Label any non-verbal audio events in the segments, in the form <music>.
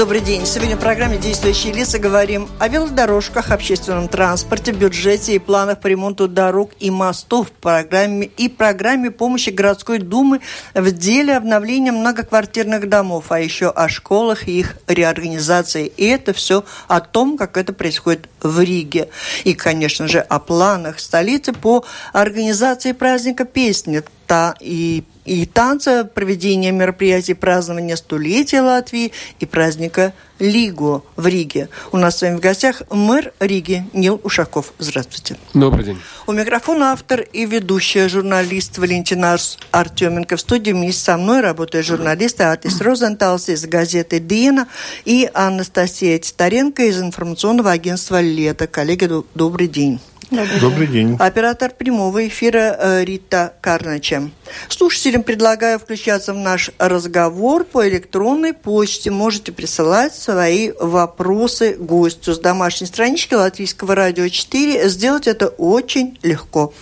Добрый день. Сегодня в программе «Действующие лица» говорим о велодорожках, общественном транспорте, бюджете и планах по ремонту дорог и мостов в программе, и программе помощи городской думы в деле обновления многоквартирных домов, а еще о школах и их реорганизации. И это все о том, как это происходит в Риге. И, конечно же, о планах столицы по организации праздника песни та и и танца, проведения мероприятий празднования столетия Латвии и праздника Лигу в Риге. У нас с вами в гостях мэр Риги Нил Ушаков. Здравствуйте. Добрый день. У микрофона автор и ведущая журналист Валентина Артеменко. В студии вместе со мной работают журналисты Атис Розенталс из газеты «Диена» и Анастасия Титаренко из информационного агентства «Лето». Коллеги, добрый день. Добрый, Добрый день. день. Оператор прямого эфира э, Рита Карнача. Слушателям предлагаю включаться в наш разговор по электронной почте. Можете присылать свои вопросы гостю с домашней странички Латвийского радио 4. Сделать это очень легко.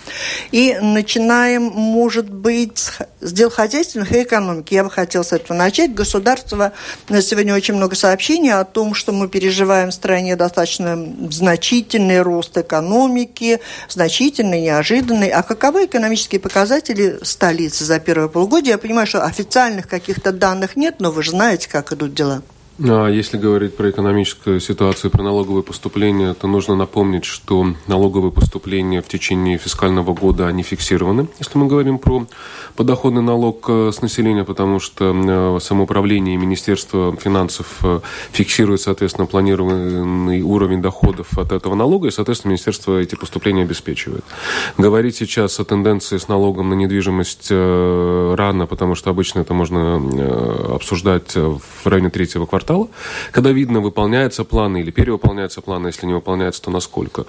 И начинаем, может быть, с дел хозяйственных и экономики. Я бы хотела с этого начать. Государство на сегодня очень много сообщений о том, что мы переживаем в стране достаточно значительный рост экономики, высокие, значительные, неожиданные. А каковы экономические показатели столицы за первое полугодие? Я понимаю, что официальных каких-то данных нет, но вы же знаете, как идут дела. А если говорить про экономическую ситуацию, про налоговые поступления, то нужно напомнить, что налоговые поступления в течение фискального года, они фиксированы. Если мы говорим про подоходный налог э, с населения, потому что э, самоуправление и Министерство финансов э, фиксирует, соответственно, планированный уровень доходов от этого налога, и, соответственно, Министерство эти поступления обеспечивает. Говорить сейчас о тенденции с налогом на недвижимость рано, потому что обычно это можно обсуждать в районе третьего квартала, квартала, когда видно, выполняются планы или перевыполняются планы, если не выполняются, то насколько.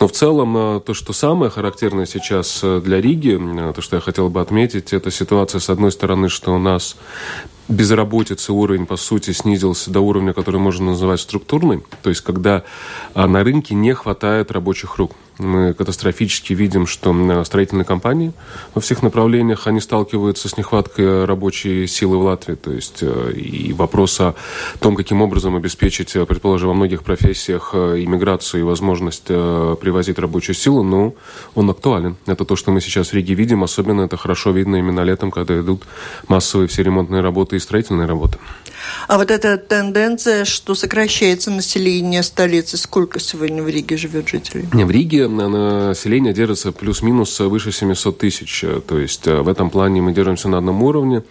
Но в целом э, то, что самое характерное сейчас э, для Риги, э, то, что я хотел бы отметить, это ситуация, с одной стороны, что у нас безработицы уровень, по сути, снизился до уровня, который можно называть структурный, то есть когда на рынке не хватает рабочих рук. Мы катастрофически видим, что строительные компании во всех направлениях, они сталкиваются с нехваткой рабочей силы в Латвии. То есть э, и вопрос о том, каким образом обеспечить, э, предположим, во многих профессиях э, иммиграцию и возможность привозить рабочую силу, ну, он актуален. Это то, что мы сейчас в Риге видим. Особенно это хорошо видно именно летом, когда идут массовые все ремонтные работы и строительные работы. А вот эта тенденция, что сокращается население столицы, сколько сегодня в Риге живет жителей? В Риге население держится плюс-минус выше 700 тысяч. То есть э, в этом плане мы держимся на одном уровне,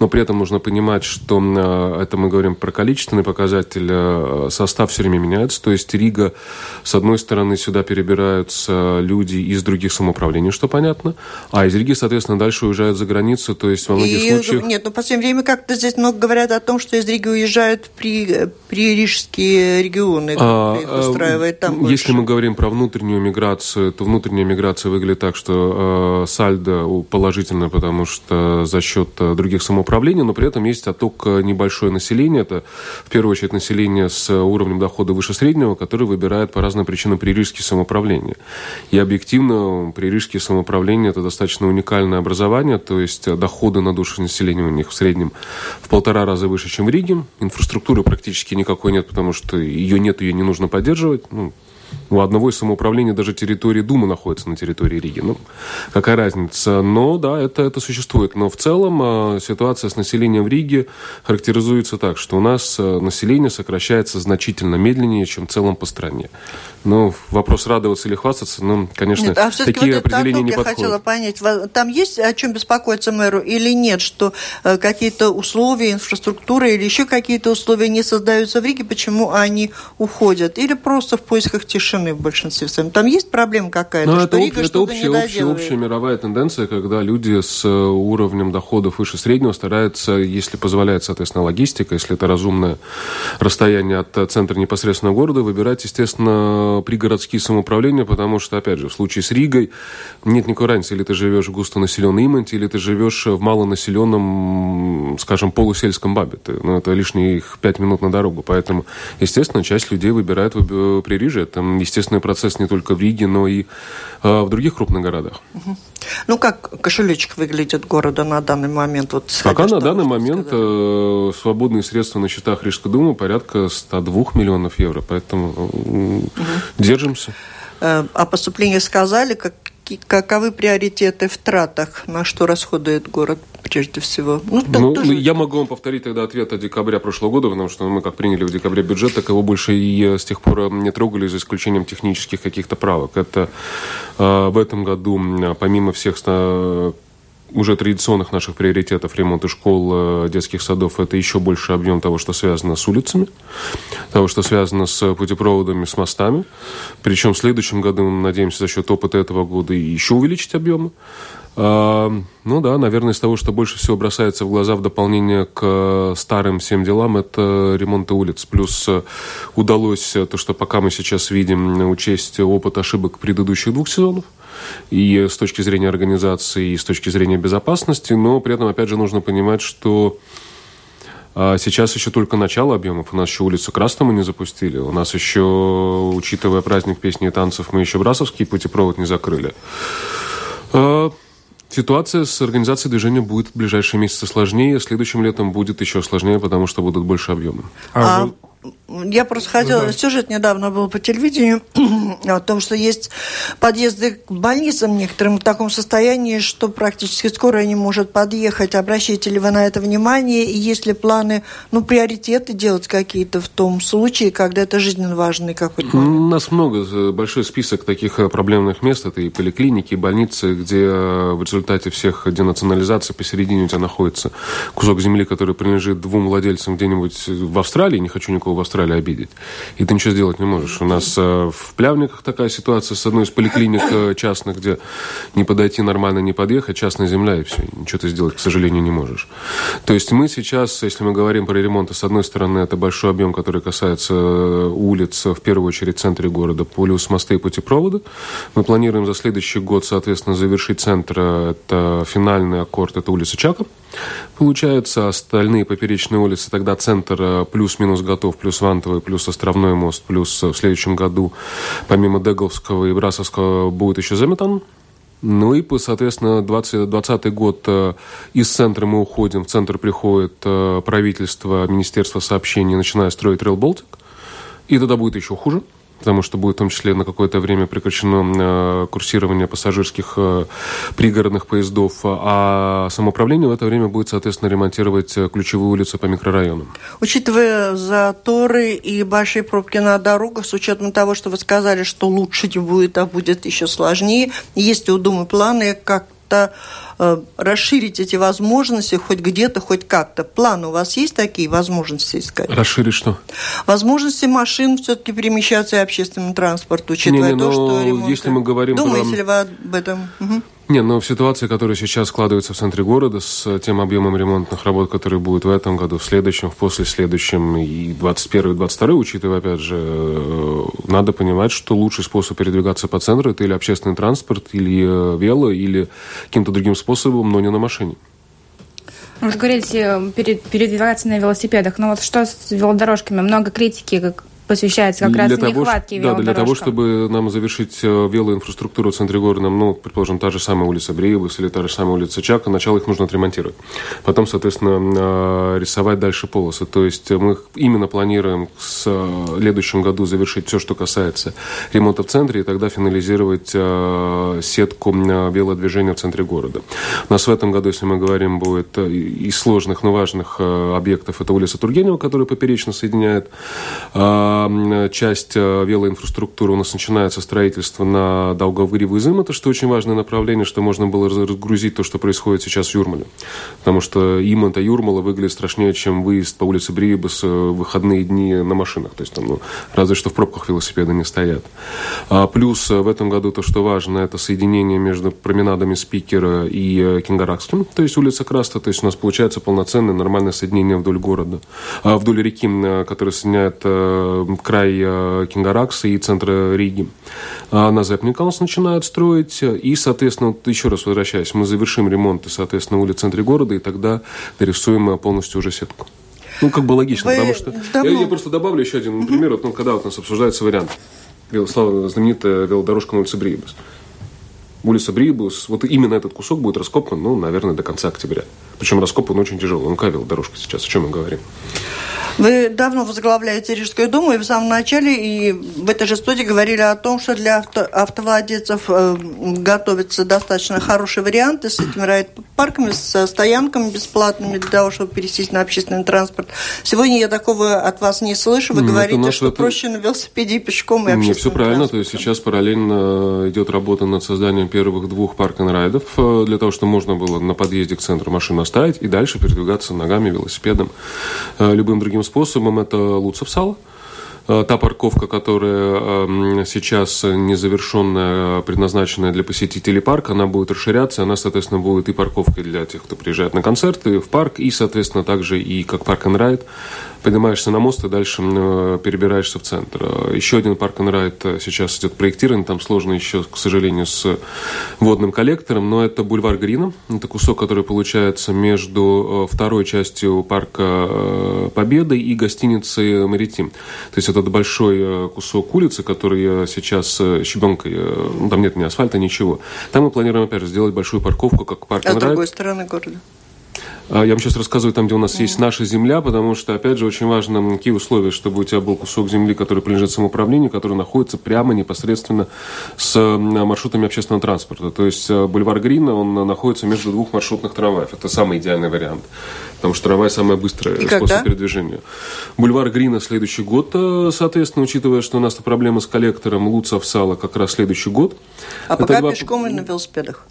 но при этом нужно понимать, что э, это мы говорим про количественный показатель, э, состав все время меняется. То есть Рига, с одной стороны, сюда перебираются люди из других самоуправлений, что понятно, а из Риги, соответственно, дальше уезжают за границу, то есть во многих И, случаях... Нет, но в последнее время как-то здесь много говорят о том, что из Риги уезжают при, при рижские регионы, а, их устраивает там Если больше. мы говорим про внутреннюю миграцию, то внутренняя миграция выглядит так, что э, сальдо положительно, потому что за счет э, других самоуправлений, но при этом есть отток э, небольшое население. Это, в первую очередь, население с уровнем дохода выше среднего, которое выбирает по разным причинам пририжские самоуправления. И объективно пририжские самоуправления – это достаточно уникальное образование, то есть доходы на душу населения у них в среднем в полтора раза выше, чем в Риге. Инфраструктуры практически никакой нет, потому что ее нет, ее не нужно поддерживать. Ну, у одного из самоуправления даже территория Думы находится на территории Риги. Ну, какая разница? Но да, это, это существует. Но в целом э, ситуация с населением в Риге характеризуется так, что у нас э, население сокращается значительно медленнее, чем в целом по стране. Ну, вопрос радоваться или хвастаться, ну, конечно, нет, а такие вот определения не я подходят. хотела понять, там есть о чем беспокоиться мэру или нет, что э, какие-то условия, инфраструктура или еще какие-то условия не создаются в Риге, почему они уходят? Или просто в поисках тишины в большинстве своем? Там есть проблема какая-то, ну, что это, Рига это общая, не общая, общая мировая тенденция, когда люди с э, уровнем доходов выше среднего стараются, если позволяет, соответственно, логистика, если это разумное расстояние от центра непосредственно города, выбирать, естественно, пригородские самоуправления, потому что, опять же, в случае с Ригой нет никакой разницы, или ты живешь в густонаселенной Иманте, или ты живешь в малонаселенном, скажем, полусельском Бабе. Ну, это лишних пять минут на дорогу. Поэтому, естественно, часть людей выбирает Пририжье. Это естественный процесс не только в Риге, но и в других крупных городах. Ну, как кошелечек выглядит города на данный момент? Вот, Пока на данный момент сказать. свободные средства на счетах Рижской думы порядка 102 миллионов евро, поэтому угу. Держимся. О поступлении сказали, как каковы приоритеты в тратах, на что расходует город прежде всего? Ну, ну тоже... Я могу вам повторить тогда ответ от декабря прошлого года, потому что мы как приняли в декабре бюджет, так его больше и э, с тех пор э, не трогали, за исключением технических каких-то правок. Это э, в этом году, помимо всех уже традиционных наших приоритетов ремонта школ, э, детских садов, это еще больше объем того, что связано с улицами, того, что связано с путепроводами, с мостами. Причем в следующем году мы надеемся за счет опыта этого года еще увеличить объемы. А, ну да, наверное, из того, что больше всего бросается в глаза в дополнение к старым всем делам, это ремонт улиц. Плюс э, удалось то, что пока мы сейчас видим, учесть опыт ошибок предыдущих двух сезонов и с точки зрения организации, и с точки зрения безопасности, но при этом, опять же, нужно понимать, что а, Сейчас еще только начало объемов. У нас еще улицу Красного мы не запустили. У нас еще, учитывая праздник песни и танцев, мы еще Брасовский путепровод не закрыли. Ситуация с организацией движения будет в ближайшие месяцы сложнее. Следующим летом будет еще сложнее, потому что будут больше объемы. А, а я просто хотела, да. сюжет недавно был по телевидению <clears throat> о том, что есть подъезды к больницам некоторым в таком состоянии, что практически скорая не может подъехать. Обращаете ли вы на это внимание? И есть ли планы, ну, приоритеты делать какие-то в том случае, когда это жизненно важный какой-то? У нас много, большой список таких э, проблемных мест. Это и поликлиники, и больницы, где э, в результате всех денационализаций посередине у тебя находится кусок земли, который принадлежит двум владельцам где-нибудь в Австралии, не хочу никого в Австралии обидеть. И ты ничего сделать не можешь. У нас э, в Плявниках такая ситуация с одной из поликлиник э, частных, где не подойти нормально, не подъехать, частная земля, и все. Ничего ты сделать, к сожалению, не можешь. То есть мы сейчас, если мы говорим про ремонт, с одной стороны, это большой объем, который касается э, улиц, в первую очередь в центре города, плюс мосты и путепроводы. Мы планируем за следующий год, соответственно, завершить центр, это финальный аккорд, это улица Чака. Получается, остальные поперечные улицы, тогда центр плюс-минус готов, плюс Вантовый, плюс Островной мост, плюс в следующем году, помимо Деговского и Брасовского, будет еще заметан. Ну и, соответственно, 2020 год э, из центра мы уходим, в центр приходит э, правительство, Министерство сообщений, начиная строить Rail Baltic. И тогда будет еще хуже потому что будет в том числе на какое-то время прекращено э, курсирование пассажирских э, пригородных поездов, а самоуправление в это время будет, соответственно, ремонтировать э, ключевые улицы по микрорайонам. Учитывая заторы и большие пробки на дорогах, с учетом того, что вы сказали, что лучше не будет, а будет еще сложнее, есть у Думы планы как-то Э, расширить эти возможности хоть где-то, хоть как-то. Планы у вас есть такие возможности искать? Расширить что? Возможности машин все-таки перемещаться и общественным транспортом, учитывая не, не, то, что ремонт... Если мы говорим Думаете про... ли вы об этом? Угу. Не, но в ситуации, которая сейчас складывается в центре города, с тем объемом ремонтных работ, которые будут в этом году, в следующем, в после следующем и 21 и 22 учитывая, опять же, э, надо понимать, что лучший способ передвигаться по центру это или общественный транспорт, или э, вело, или каким-то другим способом, но не на машине. Вы говорите, передвигаться на велосипедах. Но вот что с велодорожками? Много критики посвящается как для раз того, нехватке Да, для того, чтобы нам завершить э, велоинфраструктуру в центре города, нам, ну, предположим, та же самая улица Бреевых или та же самая улица Чака, сначала их нужно отремонтировать. Потом, соответственно, э, рисовать дальше полосы. То есть мы именно планируем в э, следующем году завершить все, что касается ремонта в центре, и тогда финализировать сетку велодвижения в центре города. У нас в этом году, если мы говорим, будет из сложных, но важных объектов, это улица Тургенева, которая поперечно соединяет часть э, велоинфраструктуры у нас начинается строительство на Долговыреву Изымата, что очень важное направление, что можно было разгрузить то, что происходит сейчас в Юрмале. Потому что Иманта Юрмала выглядит страшнее, чем выезд по улице Бриебас в выходные дни на машинах. То есть там, ну, разве что в пробках велосипеды не стоят. А плюс э, в этом году то, что важно, это соединение между променадами Спикера и э, Кингаракским, то есть улица Краста. То есть у нас получается полноценное нормальное соединение вдоль города, а, вдоль реки, которая соединяет край э, Кингаракса и центра Риги. А на Зепникалс начинают строить. И, соответственно, вот еще раз возвращаясь, мы завершим ремонт, соответственно, улиц в центре города, и тогда дорисуем полностью уже сетку. Ну, как бы логично, Вы потому что... Давно... Я, я просто добавлю еще один пример. Вот, ну, когда вот у нас обсуждается вариант знаменитая велодорожка на улице Брибус. Улица Брибус, вот именно этот кусок будет раскопан, ну, наверное, до конца октября. Причем раскопан очень тяжелый. Ну, какая велодорожка сейчас? О чем мы говорим? Вы давно возглавляете Рижскую думу, и в самом начале, и в этой же студии говорили о том, что для авто, автовладельцев э, готовятся достаточно хорошие варианты с этими райд-парками, с стоянками бесплатными для того, чтобы пересесть на общественный транспорт. Сегодня я такого от вас не слышу. Вы Нет, говорите, что это... проще на велосипеде и пешком, и Нет, все правильно. То есть сейчас параллельно идет работа над созданием первых двух парк-н-райдов э, для того, чтобы можно было на подъезде к центру машину оставить и дальше передвигаться ногами, велосипедом, э, любым другим способом это Луцев сало. Э, та парковка, которая эм, сейчас незавершенная, предназначенная для посетителей парка, она будет расширяться, она, соответственно, будет и парковкой для тех, кто приезжает на концерты в парк, и, соответственно, также и как парк and райд поднимаешься на мост и дальше э, перебираешься в центр. Э, еще один парк and райд э, сейчас идет проектирование, там сложно еще, к сожалению, с водным коллектором, но это бульвар Грина. Это кусок, который получается между второй частью парка Победы и гостиницей Маритим. То есть этот большой кусок улицы, который сейчас щебенкой, ну, там нет ни асфальта, ничего. Там мы планируем, опять же, сделать большую парковку, как парк А с другой стороны города? А, я вам сейчас рассказываю там, где у нас есть наша земля, потому что, опять же, очень важно, какие условия, чтобы у тебя был кусок земли, который принадлежит самоуправлению, который находится прямо непосредственно с маршрутами общественного транспорта. То есть э, бульвар Грина, он находится между двух маршрутных трамваев. Это самый идеальный вариант, потому что трамвай самый быстрый И способ когда? передвижения. Бульвар Грина следующий год, э, соответственно, учитывая, что у нас проблема с коллектором Луцев Сала как раз следующий год. А Это пока два... пешком и на велосипедах?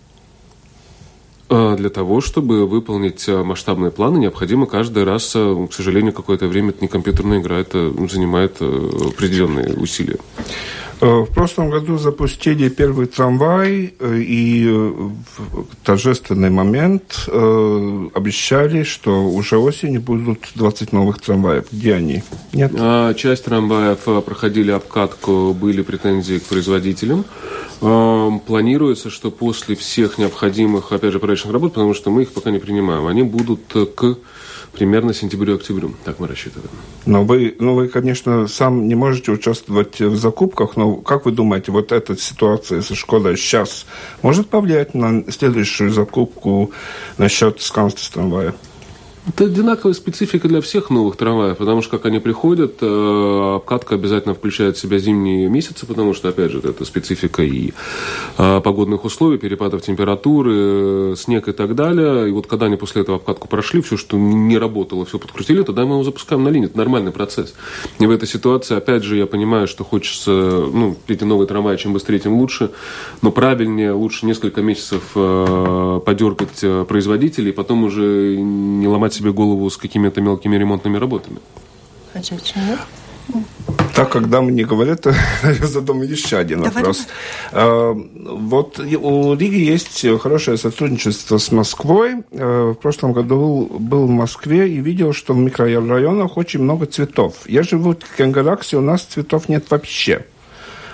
А, для того, чтобы выполнить а, масштабные планы, необходимо каждый раз, а, к сожалению, какое-то время это не компьютерная игра, это занимает определенные усилия. Э, в прошлом году запустили первый трамвай, э, и в торжественный момент э, обещали, что уже осенью будут 20 новых трамваев. Где они? Нет? Часть трамваев проходили обкатку, были претензии к производителям. Планируется, что после всех необходимых, опять же, проектных работ, потому что мы их пока не принимаем, они будут к примерно сентябрю-октябрю. Так мы рассчитываем. Но вы, ну, вы, конечно, сам не можете участвовать в закупках, но как вы думаете, вот эта ситуация со школой сейчас может повлиять на следующую закупку насчет сканства трамвая? Это одинаковая специфика для всех новых трамваев, потому что как они приходят, э, обкатка обязательно включает в себя зимние месяцы, потому что, опять же, это специфика и э, погодных условий, перепадов температуры, э, снег и так далее. И вот когда они после этого обкатку прошли, все, что не работало, все подкрутили, тогда мы его запускаем на линию. Это нормальный процесс. И в этой ситуации, опять же, я понимаю, что хочется, ну, эти новые трамваи, чем быстрее, тем лучше, но правильнее, лучше несколько месяцев подергать производителей, потом уже не ломать ломать себе голову с какими-то мелкими ремонтными работами. Так, когда мне говорят, <laughs> я задам еще один Давай. вопрос. А, вот у Риги есть хорошее сотрудничество с Москвой. А, в прошлом году был в Москве и видел, что в микрорайонах очень много цветов. Я живу в Кенгараксе, у нас цветов нет вообще.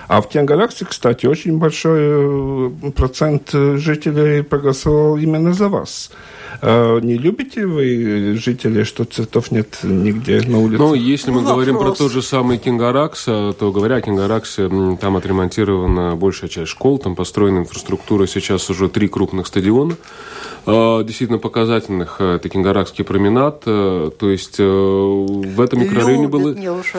А в Кенгараксе, кстати, очень большой э, процент жителей проголосовал именно за вас. А не любите вы, жители, что цветов нет нигде на улице? Ну, если мы ну, говорим про тот же самый Кенгарагс, то говоря о Кенгарагсе, там отремонтирована большая часть школ, там построена инфраструктура, сейчас уже три крупных стадиона. А, действительно показательных. Э, это Кенгарагский променад. Э, то есть э, в этом микрорайоне было,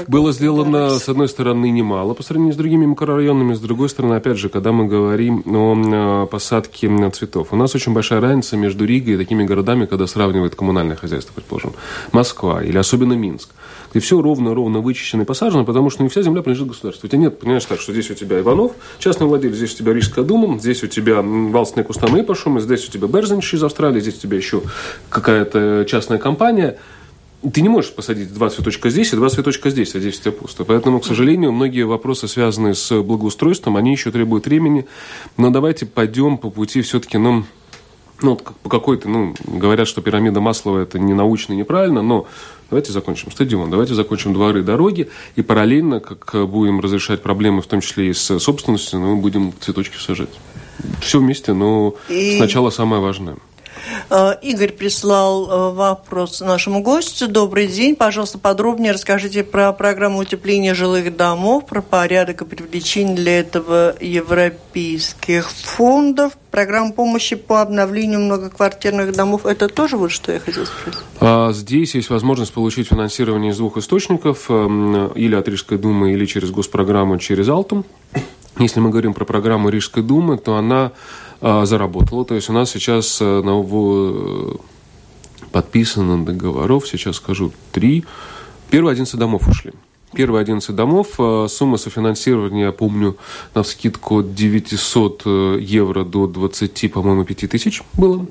было сделано, с одной стороны, немало по сравнению с другими микрорайонами, с другой стороны, опять же, когда мы говорим о посадке цветов. У нас очень большая разница между Ригой и такими городами, когда сравнивают коммунальное хозяйство, предположим, Москва или особенно Минск где все ровно-ровно вычищено и посажено, потому что не вся земля принадлежит государству. У тебя нет, понимаешь, так, что здесь у тебя Иванов, частный владелец, здесь у тебя Рижская дума, здесь у тебя Валстные кустаны по шуму, здесь у тебя Берзенч из Австралии, здесь у тебя еще какая-то частная компания. Ты не можешь посадить два цветочка здесь и два цветочка здесь, а здесь у тебя пусто. Поэтому, к сожалению, многие вопросы, связанные с благоустройством, они еще требуют времени. Но давайте пойдем по пути все-таки, ну, ну, по какой-то, ну, говорят, что пирамида Маслова это не научно, неправильно, но давайте закончим стадион, давайте закончим дворы, дороги, и параллельно, как будем разрешать проблемы, в том числе и с собственностью, мы будем цветочки сажать. Все вместе, но и... сначала самое важное. Э, Игорь прислал э, вопрос нашему гостю. Добрый день. Пожалуйста, подробнее расскажите про программу утепления жилых домов, про порядок и привлечение для этого европейских фондов. Программа помощи по обновлению многоквартирных домов. Это тоже вот что я хотел спросить? А, здесь есть возможность получить финансирование из двух источников. Эм, или от Рижской думы, или через госпрограмму, через Алтум. Если мы говорим про программу Рижской думы, то она а, заработала. То есть у нас сейчас э, на, в, подписано договоров, сейчас скажу, три. Первые 11 домов ушли. Первые 11 домов, э, сумма софинансирования, я помню, на скидку от 900 э, евро до 20, по-моему, 5 тысяч было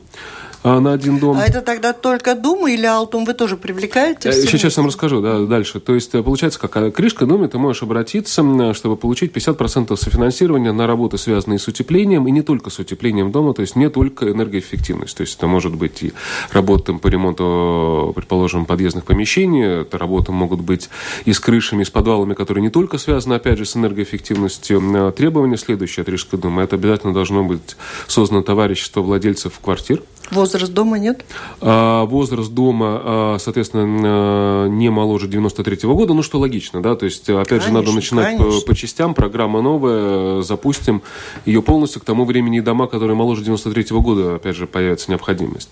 на один дом. А это тогда только Дума или Алтум вы тоже привлекаете? Сейчас я вам расскажу, да, дальше. То есть, получается, как крышка Думе, ты можешь обратиться, чтобы получить 50% софинансирования на работы, связанные с утеплением, и не только с утеплением дома, то есть не только энергоэффективность. То есть это может быть и работа по ремонту, предположим, подъездных помещений, это работы могут быть и с крышами, и с подвалами, которые не только связаны, опять же, с энергоэффективностью. Требования следующие от Рижской Думы. Это обязательно должно быть создано товарищество владельцев квартир, Возраст дома нет? А, возраст дома, а, соответственно, не моложе 93 -го года, ну что логично, да, то есть, опять конечно, же, надо начинать по, по частям, программа новая, запустим ее полностью, к тому времени дома, которые моложе 93 -го года, опять же, появится необходимость.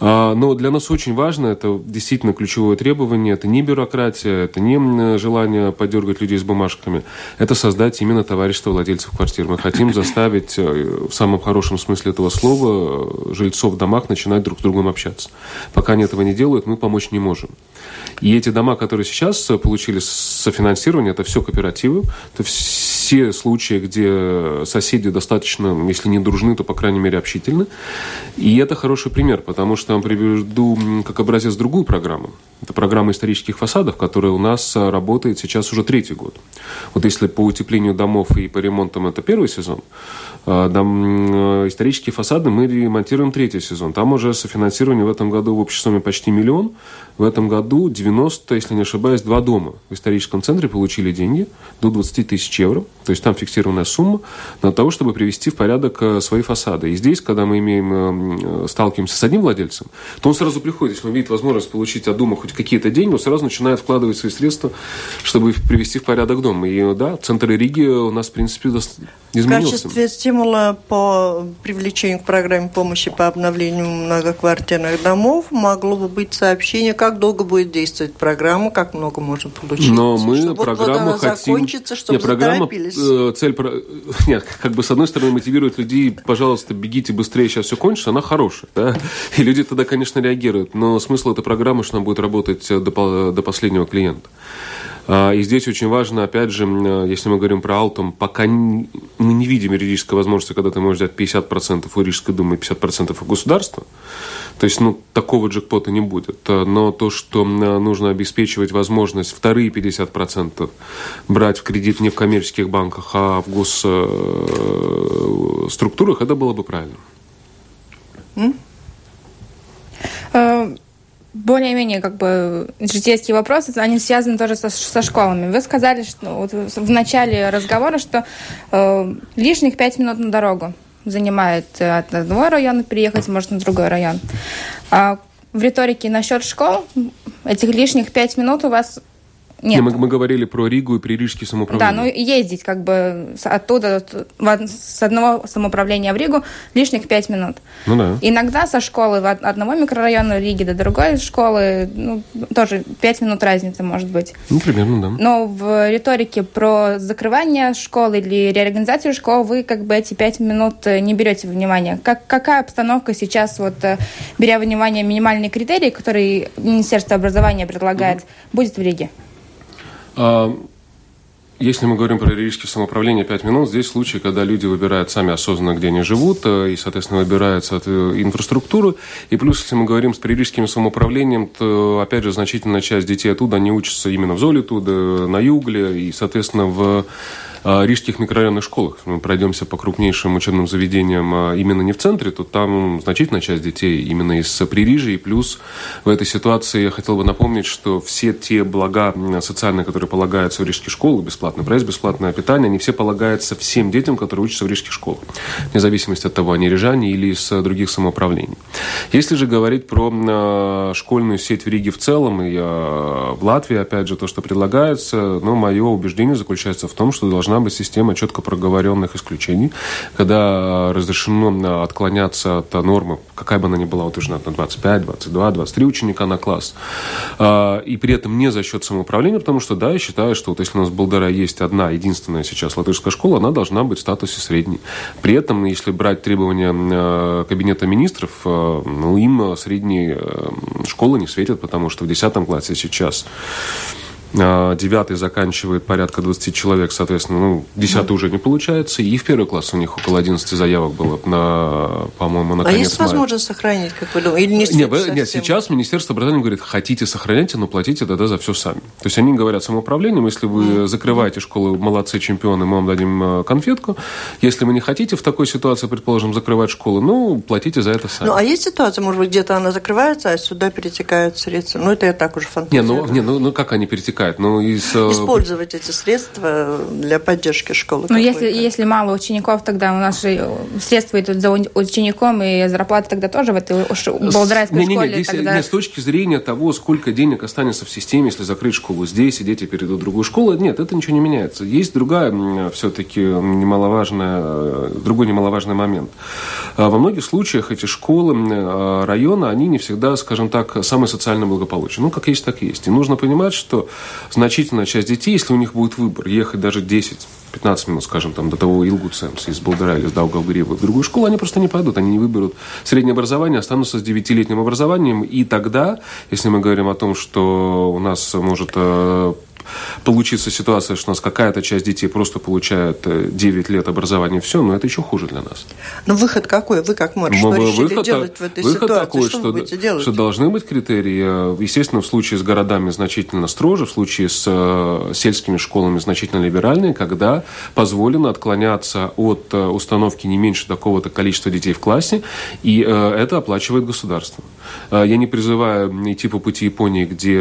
А, но для нас очень важно, это действительно ключевое требование, это не бюрократия, это не желание подергать людей с бумажками, это создать именно товарищество владельцев квартир. Мы хотим заставить, э, в самом хорошем смысле этого слова, жильцов домах начинать друг с другом общаться. Пока они этого не делают, мы помочь не можем. И эти дома, которые сейчас получили софинансирование, это все кооперативы, это все случаи, где соседи достаточно, если не дружны, то, по крайней мере, общительны. И это хороший пример, потому что я приведу как образец другую программу. Это программа исторических фасадов, которая у нас работает сейчас уже третий год. Вот если по утеплению домов и по ремонтам это первый сезон, дом, э, исторические фасады мы ремонтируем третий сезон. Там уже софинансирование в этом году в общей сумме почти миллион. В этом году 90, если не ошибаюсь, два дома в историческом центре получили деньги до 20 тысяч евро. То есть там фиксированная сумма для того, чтобы привести в порядок э, свои фасады. И здесь, когда мы имеем, э, сталкиваемся с одним владельцем, то он сразу приходит, если он видит возможность получить от дома хоть какие-то деньги, он сразу начинает вкладывать свои средства, чтобы привести в порядок дом. И да, центр Риги у нас, в принципе, изменился. В качестве стимула по привлечению к программе помощи по обновлению многоквартирных домов могло бы быть сообщение, как долго будет действовать программа, как много можно получить. Но мы чтобы программу вот хотим... закончится, чтобы Нет, программа, э, цель... <laughs> Нет, как бы с одной стороны мотивирует людей, пожалуйста, бегите быстрее, сейчас все кончится, она хорошая, да? И люди тогда, конечно, реагируют. Но смысл этой программы, что она будет работать до, до последнего клиента. А, и здесь очень важно, опять же, если мы говорим про Алтум, пока мы не видим юридической возможности, когда ты можешь взять 50% у Рижской думы и 50% у государства. То есть, ну, такого джекпота не будет. Но то, что нужно обеспечивать возможность вторые 50% брать в кредит не в коммерческих банках, а в госструктурах, это было бы правильно. Э, более-менее как бы житейские вопросы, они связаны тоже со, со школами. Вы сказали, что вот в начале разговора, что э, лишних пять минут на дорогу занимает э, от одного района переехать, может, на другой район. А в риторике насчет школ этих лишних пять минут у вас нет. Мы, мы говорили про Ригу и при Рижске самоуправление. Да, ну ездить как бы оттуда, с одного самоуправления в Ригу лишних пять минут. Ну да. Иногда со школы в одного микрорайона Риги до другой школы, ну, тоже пять минут разницы может быть. Ну, примерно, да. Но в риторике про закрывание школы или реорганизацию школ вы как бы эти пять минут не берете внимание. Как, какая обстановка сейчас, вот беря внимание минимальные критерии, которые Министерство образования предлагает, mm-hmm. будет в Риге? А, если мы говорим про рижское самоуправление 5 минут, здесь случай, когда люди выбирают сами осознанно, где они живут, э, и, соответственно, выбирают инфраструктуру. И плюс, если мы говорим с пририжским самоуправлением, то, опять же, значительная часть детей оттуда, они учатся именно в Золе, туда, на Югле, и, соответственно, в э, рижских микрорайонных школах. Мы пройдемся по крупнейшим учебным заведениям э, именно не в центре, то там значительная часть детей именно из Пририжа. И плюс в этой ситуации я хотел бы напомнить, что все те блага социальные, которые полагаются в рижских школах, бесплатный проезд, бесплатное питание, они все полагаются всем детям, которые учатся в рижских школах, вне зависимости от того, они рижане или из других самоуправлений. Если же говорить про э, школьную сеть в Риге в целом и в Латвии, опять же, то, что предлагается, ну, мое убеждение заключается в том, что должна быть система четко проговоренных исключений, когда разрешено отклоняться от нормы, какая бы она ни была утверждена, на 25, 22, 23 ученика на класс, э, и при этом не за счет самоуправления, потому что, да, я считаю, что вот если у нас в Болдара есть одна, единственная сейчас латышская школа, она должна быть в статусе средней. При этом, если брать требования Кабинета министров, ну, им средние школы не светят, потому что в 10 классе сейчас а, девятый заканчивает порядка 20 человек, соответственно, ну, десятый уже не получается, и в первый класс у них около 11 заявок было на, по-моему, на а А есть мая. возможность сохранить, как вы думаете? Или не нет, нет, сейчас Министерство образования говорит, хотите сохраняйте, но платите тогда за все сами. То есть они говорят самоуправлением, если вы mm. закрываете школу, молодцы, чемпионы, мы вам дадим э, конфетку. Если вы не хотите в такой ситуации, предположим, закрывать школу, ну, платите за это сами. Ну, а есть ситуация, может быть, где-то она закрывается, а сюда перетекают средства? Ну, это я так уже фантазирую. Не, ну, не, ну, ну как они перетекают? Вытекает. Ну, из... Э, Использовать эти средства для поддержки школы. Ну, если, если мало учеников, тогда у нас же средства идут за учеником, и зарплата тогда тоже в этой болгарской не, школе. Не, не, тогда... не, с точки зрения того, сколько денег останется в системе, если закрыть школу здесь, и дети перейдут в другую школу, нет, это ничего не меняется. Есть другая все-таки немаловажная, другой немаловажный момент. А во многих случаях эти школы района, они не всегда, скажем так, самые социально благополучные. Ну, как есть, так и есть. И нужно понимать, что значительная часть детей, если у них будет выбор, ехать даже 10 15 минут, скажем, там, до того Илгуцемса из Болдара или из Даугавгрива в другую школу, они просто не пойдут, они не выберут среднее образование, останутся с 9-летним образованием, и тогда, если мы говорим о том, что у нас может получиться ситуация, что у нас какая-то часть детей просто получает 9 э, лет образования, все, но это еще хуже для нас. Но выход какой? Вы как мэр, что решили выход, делать в этой выход ситуации? Такой, что, что, делать? что должны быть критерии. Э, естественно, в случае с городами значительно строже, в случае с э, сельскими школами значительно либеральные, когда позволено отклоняться от установки не меньше такого-то количества детей в классе, и это оплачивает государство. Я не призываю идти по пути Японии, где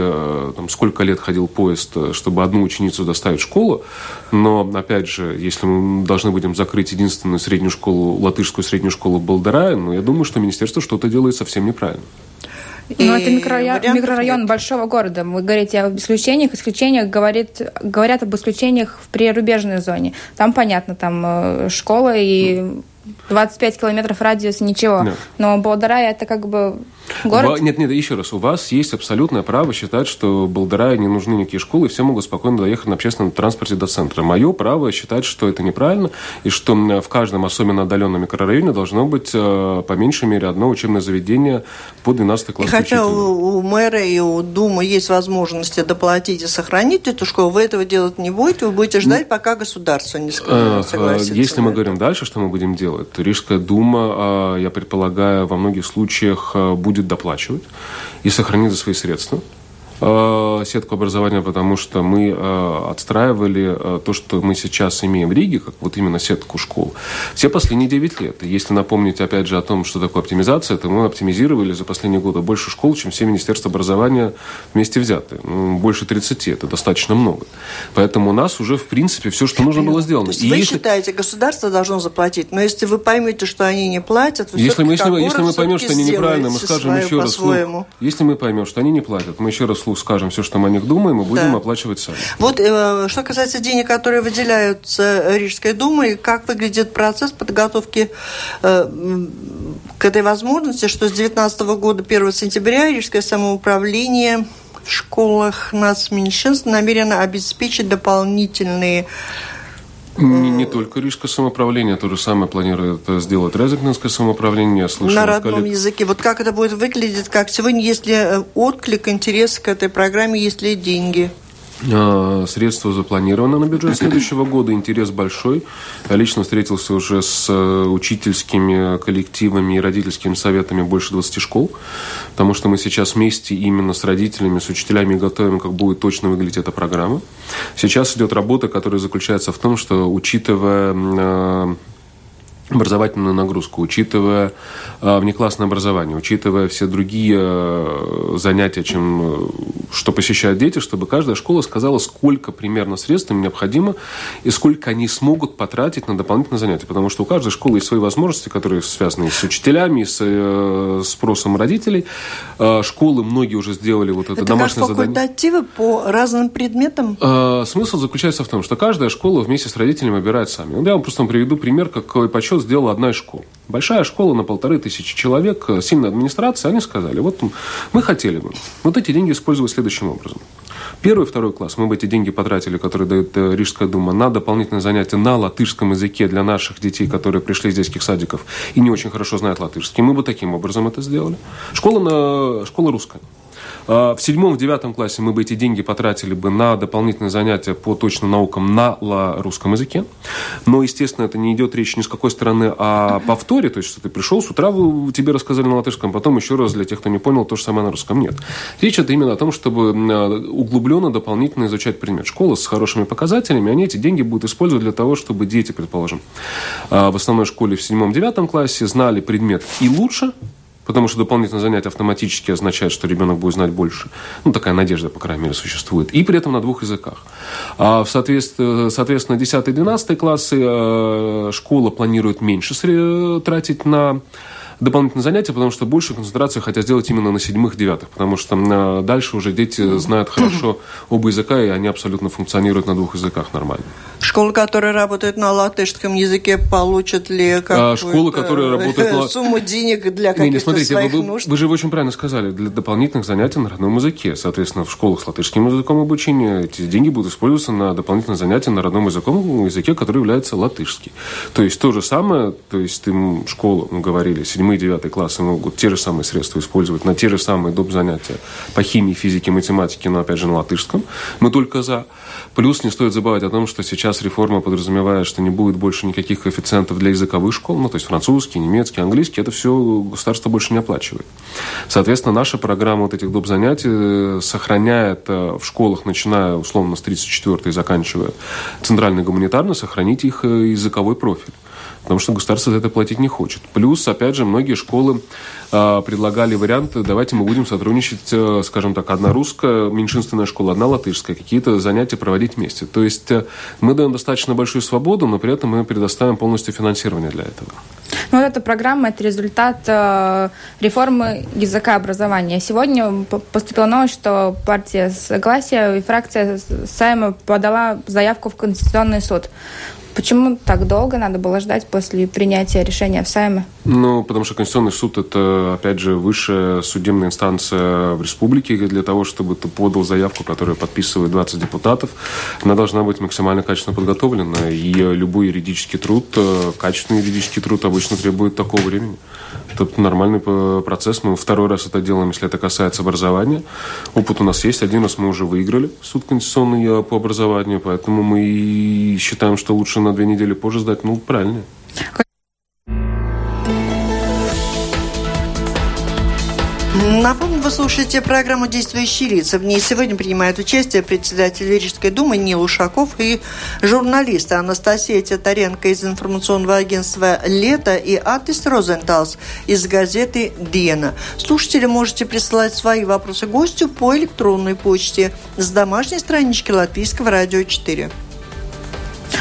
там, сколько лет ходил поезд, чтобы одну ученицу доставить в школу. Но, опять же, если мы должны будем закрыть единственную среднюю школу, латышскую среднюю школу Балдара, ну, я думаю, что министерство что-то делает совсем неправильно. Ну, это микрорайон, микрорайон большого города. Вы говорите об исключениях. Исключениях говорит, говорят об исключениях в прирубежной зоне. Там, понятно, там э, школа и 25 километров радиус ничего. Да. Но Болдарая это как бы город. Нет, нет, еще раз. У вас есть абсолютное право считать, что Болдарая не нужны никакие школы, и все могут спокойно доехать на общественном транспорте до центра. Мое право считать, что это неправильно, и что в каждом особенно отдаленном микрорайоне должно быть э, по меньшей мере одно учебное заведение по 12 класс. И хотя у, у мэра и у Думы есть возможности доплатить и сохранить эту школу, вы этого делать не будете, вы будете ждать, ну, пока государство не э, согласится. Если мы говорим дальше, что мы будем делать, делает. Рижская дума, я предполагаю, во многих случаях а, будет доплачивать и сохранит за свои средства. Э, сетку образования, потому что мы э, отстраивали э, то, что мы сейчас имеем в Риге, как вот именно сетку школ, все последние 9 лет. И если напомнить, опять же, о том, что такое оптимизация, то мы оптимизировали за последние годы больше школ, чем все Министерства образования вместе взятые. Ну, больше 30, это достаточно много. Поэтому у нас уже, в принципе, все, что нужно было сделано. То есть И вы если... считаете, государство должно заплатить, но если вы поймете, что они не платят, вы если мы, если, мы, если мы поймем, что они неправильно, мы скажем еще раз, если мы поймем, что они не платят, мы еще раз вслух скажем все, что мы о них думаем, и будем да. оплачивать сами. Вот э, что касается денег, которые выделяются Рижской Думой, как выглядит процесс подготовки э, к этой возможности, что с 2019 года 1 сентября Рижское самоуправление в школах нацменьшинств намерено обеспечить дополнительные не, не только Рижское самоуправление, то же самое планирует сделать Резекненское самоуправление. Слышал, На родном коллег... языке. Вот как это будет выглядеть, как сегодня, есть ли э, отклик, интерес к этой программе, есть ли деньги? А, средства запланированы на бюджет следующего года, интерес большой. Я лично встретился уже с э, учительскими коллективами и родительскими советами больше 20 школ, потому что мы сейчас вместе именно с родителями, с учителями готовим, как будет точно выглядеть эта программа. Сейчас идет работа, которая заключается в том, что учитывая э, образовательную нагрузку, учитывая э, внеклассное образование, учитывая все другие э, занятия, чем, э, что посещают дети, чтобы каждая школа сказала, сколько примерно средств им необходимо и сколько они смогут потратить на дополнительные занятия. Потому что у каждой школы есть свои возможности, которые связаны с учителями, с э, спросом родителей. Школы многие уже сделали вот это, это домашнее как задание. факультативы по разным предметам? Смысл заключается в том, что каждая школа вместе с родителями выбирает сами. Я вам просто приведу пример, какой подсчет расчет сделала одна из школ. Большая школа на полторы тысячи человек, э, сильная администрация, они сказали, вот мы хотели бы вот эти деньги использовать следующим образом. Первый второй класс мы бы эти деньги потратили, которые дает э, Рижская дума, на дополнительные занятия на латышском языке для наших детей, которые пришли из детских садиков и не очень хорошо знают латышский. Мы бы таким образом это сделали. Школа, на... школа русская. А, в седьмом, в девятом классе мы бы эти деньги потратили бы на дополнительные занятия по точным наукам на русском языке. Но, естественно, это не идет речь ни с какой стороны о повторе, то есть, что ты пришел, с утра тебе рассказали на латышском, потом еще раз для тех, кто не понял, то же самое на русском. Нет. Речь это именно о том, чтобы углубленно, дополнительно изучать предмет. Школа с хорошими показателями, они эти деньги будут использовать для того, чтобы дети, предположим, а, в основной школе в седьмом-девятом классе знали предмет и лучше, потому что дополнительное занятие автоматически означает, что ребенок будет знать больше. Ну, такая надежда, по крайней мере, существует. И при этом на двух языках. А в соответственно, соответственно 10-12 классы э, школа планирует меньше тратить на дополнительные занятия, потому что больше концентрации хотят сделать именно на седьмых, девятых, потому что э, дальше уже дети знают хорошо <coughs> оба языка, и они абсолютно функционируют на двух языках нормально. Школы, которые работают на латышском языке, получат ли какую-то а, школы, которые работают на... <laughs> сумму денег для каких-то не, не, смотрите, своих вы, нужд? Вы же очень правильно сказали, для дополнительных занятий на родном языке. Соответственно, в школах с латышским языком обучения эти деньги будут использоваться на дополнительные занятия на родном языком, языке, который является латышский. То есть то же самое, то есть ты школу, мы говорили, 7-9 классы могут те же самые средства использовать на те же самые доп. занятия по химии, физике, математике, но опять же на латышском. Мы только за. Плюс не стоит забывать о том, что сейчас реформа подразумевает, что не будет больше никаких коэффициентов для языковых школ, ну, то есть французский, немецкий, английский, это все государство больше не оплачивает. Соответственно, наша программа вот этих доп. занятий э, сохраняет э, в школах, начиная условно с 34 и заканчивая центральный гуманитарный, сохранить их э, языковой профиль потому что государство за это платить не хочет. Плюс, опять же, многие школы э, предлагали варианты, давайте мы будем сотрудничать, э, скажем так, одна русская, меньшинственная школа, одна латышская, какие-то занятия проводить вместе. То есть э, мы даем достаточно большую свободу, но при этом мы предоставим полностью финансирование для этого. Ну, вот эта программа – это результат э, реформы языка образования. Сегодня поступила новость, что партия Согласия и фракция Сайма подала заявку в Конституционный суд. Почему так долго надо было ждать после принятия решения в Сайме? Ну, потому что Конституционный суд – это, опять же, высшая судебная инстанция в республике. И для того, чтобы ты подал заявку, которую подписывает 20 депутатов, она должна быть максимально качественно подготовлена. И любой юридический труд, э, качественный юридический труд обычно требует такого времени. Это нормальный процесс. Мы второй раз это делаем, если это касается образования. Опыт у нас есть. Один раз мы уже выиграли суд конституционный э, по образованию, поэтому мы считаем, что лучше на две недели позже сдать. Ну, правильно. Напомню, вы слушаете программу «Действующие лица». В ней сегодня принимают участие председатель Рижской думы Нил Ушаков и журналисты Анастасия Титаренко из информационного агентства «Лето» и Атис Розенталс из газеты «Диена». Слушатели можете присылать свои вопросы гостю по электронной почте с домашней странички Латвийского радио 4.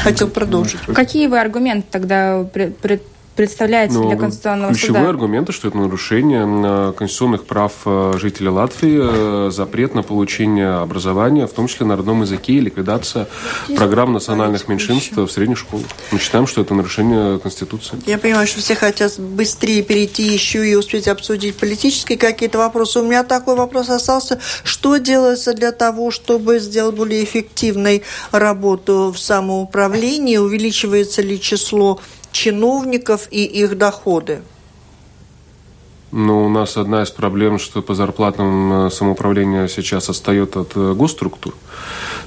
Хотел продолжить. Какие вы аргументы тогда пред представляете ну, для Конституционного ключевые суда? Аргументы, что это нарушение э, конституционных прав э, жителей Латвии, э, запрет на получение образования, в том числе на родном языке, и ликвидация программ национальных меньшинств в средних школах. Мы считаем, что это нарушение Конституции. Я понимаю, что все хотят быстрее перейти еще и успеть обсудить политические какие-то вопросы. У меня такой вопрос остался. Что делается для того, чтобы сделать более эффективной работу в самоуправлении? Увеличивается ли число чиновников и их доходы? Ну, у нас одна из проблем, что по зарплатам э, самоуправление сейчас отстает от э, госструктур.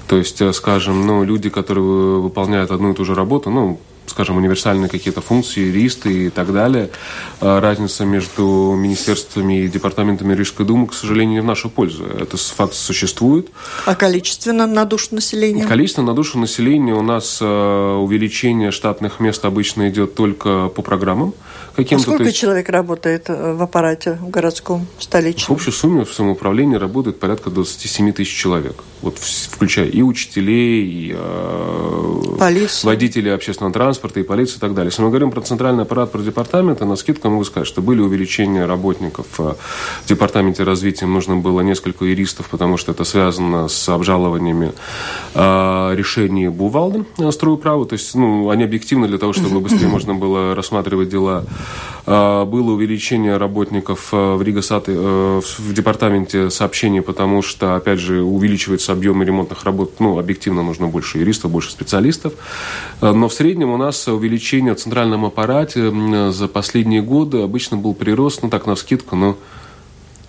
То есть, э, скажем, ну, люди, которые выполняют одну и ту же работу, ну, скажем, универсальные какие-то функции, юристы и так далее. А разница между министерствами и департаментами Рижской думы, к сожалению, не в нашу пользу. Это факт существует. А количественно на душу населения? Количество на душу населения у нас э, увеличение штатных мест обычно идет только по программам каким-то... А сколько есть... человек работает э, в аппарате в городском, столичном? В общей сумме в самоуправлении работает порядка 27 тысяч человек. Вот включая и учителей, и э, водителей общественного транспорта, и полиции и так далее. Если мы говорим про центральный аппарат, про департаменты, на скидку я могу сказать, что были увеличения работников э, в департаменте развития. Нужно было несколько юристов, потому что это связано с обжалованиями э, решений Бувалды, э, строю То есть, ну, они объективны для того, чтобы быстрее <coughs> можно было рассматривать дела а, было увеличение работников э, в Ригасат, э, в департаменте сообщений, потому что, опять же, увеличивается объем ремонтных работ. Ну, объективно нужно больше юристов, больше специалистов. Э, но в среднем у нас увеличение в центральном аппарате за последние годы обычно был прирост, ну, так, на скидку, но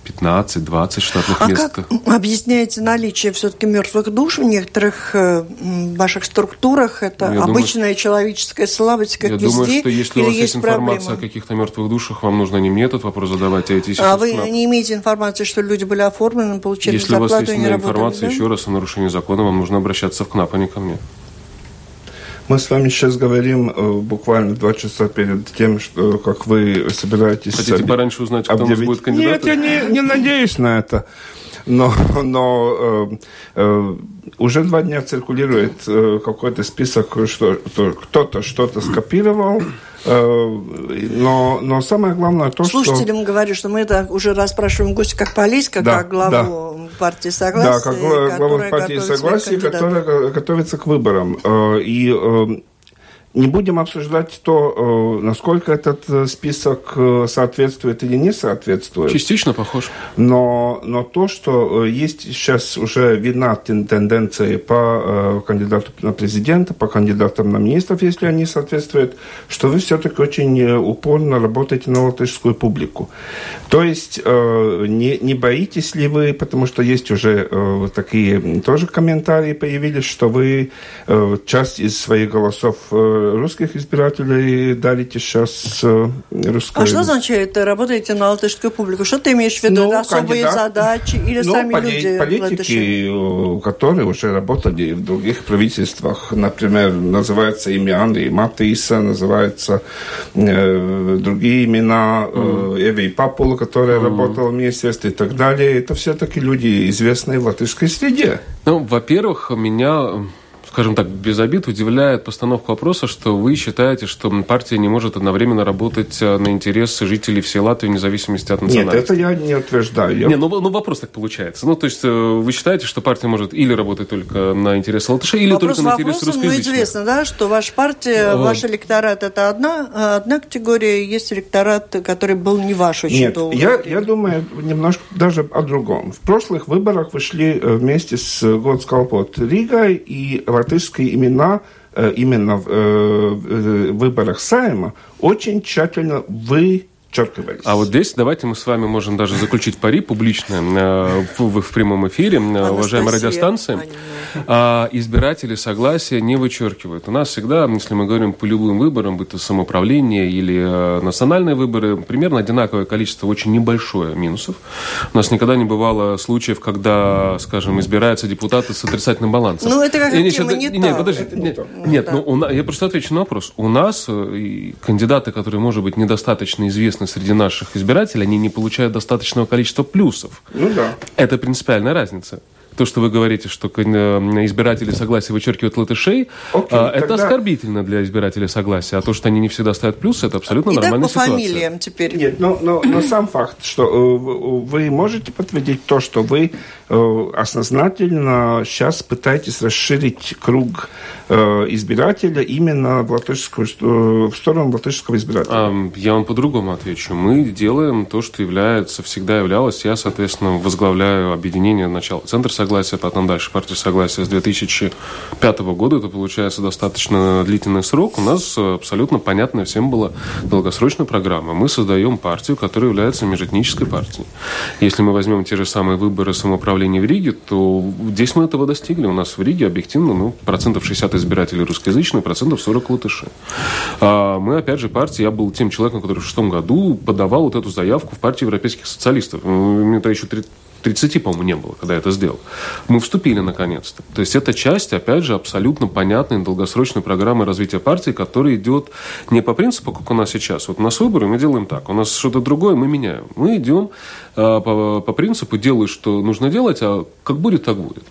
15-20 штатных а мест. как объясняете наличие все-таки мертвых душ в некоторых ваших структурах? Это я обычная думаю, человеческая слабость, как я везде? Я думаю, что если у вас есть, информация проблема? о каких-то мертвых душах, вам нужно не мне этот вопрос задавать, а эти А вы не имеете информации, что люди были оформлены, получили если зарплату Если у вас есть информация, да? еще раз, о нарушении закона, вам нужно обращаться в КНАП, а не ко мне. Мы с вами сейчас говорим э, буквально два часа перед тем, что как вы собираетесь... Хотите об... пораньше узнать, кто объявить... у нас будет кандидат? Нет, я не, не надеюсь на это. Но, но э, э, уже два дня циркулирует э, какой-то список, что, что кто-то что-то скопировал, э, но, но самое главное то, Слушателям что... Слушателям говорю, что мы это уже расспрашиваем гостя как политика, да, как главу да. Партии Согласия. Да, как главу партии Согласия, которая готовится к выборам. Э, и э, не будем обсуждать то, э, насколько этот э, список э, соответствует или не соответствует. Частично похож. Но, но то, что есть сейчас уже видна тенденция по кандидату на президента, по кандидатам на министров, если они соответствуют, что вы все-таки очень упорно работаете на латышскую публику. То есть не, не боитесь ли вы, потому что есть уже такие тоже комментарии появились, что вы часть из своих голосов русских избирателей дарите сейчас э, русской... А что означает, работаете на латышскую публику? Что ты имеешь в виду? Ну, Особые кандидат... задачи или ну, сами поли- люди Политики, латыши? которые уже работали в других правительствах, например, называется имя Андрей Матиса, называется э, другие имена, э, Эви Папула, которая mm. работала в министерстве и так далее. Это все-таки люди, известные в латышской среде. Ну, во-первых, меня скажем так, без обид удивляет постановка вопроса, что вы считаете, что партия не может одновременно работать э, на интересы жителей всей Латвии, вне зависимости от национальности. Нет, это я не утверждаю. Я... Не, ну, ну вопрос так получается. Ну, то есть э, вы считаете, что партия может или работать только на интересы латышей, или вопрос только на интересы русскоязычных? Ну, известно, да, что ваша партия, вот. ваш электорат – это одна, одна категория, есть электорат, который был не ваш очень Нет, долго. Я, я думаю немножко даже о другом. В прошлых выборах вы шли э, вместе с Годскалпот Ригой и латышские имена э, именно в э, выборах Сайма очень тщательно вы подчеркивались. А вот здесь давайте мы с вами можем даже заключить пари публично э, в, в прямом эфире, Анастасия, уважаемая радиостанция. А избиратели согласия не вычеркивают. У нас всегда, если мы говорим по любым выборам, будь то самоуправление или э, национальные выборы, примерно одинаковое количество очень небольшое минусов. У нас никогда не бывало случаев, когда, скажем, избираются депутаты с отрицательным балансом. Ну, это как нет, не Нет, нет подожди. Нет, нет да. ну, у, я просто отвечу на вопрос. У нас э, кандидаты, которые, может быть, недостаточно известны известны среди наших избирателей, они не получают достаточного количества плюсов. Ну да. Это принципиальная разница то, что вы говорите, что э, избиратели согласия вычеркивают латышей, okay, а, это тогда... оскорбительно для избирателей согласия. А то, что они не всегда ставят плюсы, это абсолютно И нормальная так по ситуация. фамилиям теперь. Нет, но, но, но сам факт, что э, вы можете подтвердить то, что вы э, осознательно сейчас пытаетесь расширить круг избирателя именно в, латышскую, в сторону латышского избирателя? Я вам по-другому отвечу. Мы делаем то, что является, всегда являлось. Я, соответственно, возглавляю объединение начала Центр согласия, потом дальше партия согласия с 2005 года. Это получается достаточно длительный срок. У нас абсолютно понятная всем была долгосрочная программа. Мы создаем партию, которая является межэтнической партией. Если мы возьмем те же самые выборы самоуправления в Риге, то здесь мы этого достигли. У нас в Риге объективно ну, процентов 60 избирателей русскоязычные, процентов 40 латыши. А мы, опять же, партия, я был тем человеком, который в шестом году подавал вот эту заявку в партию европейских социалистов. Мне это еще 30, по-моему, не было, когда я это сделал. Мы вступили наконец-то. То есть это часть, опять же, абсолютно понятной долгосрочной программы развития партии, которая идет не по принципу, как у нас сейчас. Вот у нас выборы, мы делаем так. У нас что-то другое, мы меняем. Мы идем э, по, по принципу, делай, что нужно делать, а как будет, так будет.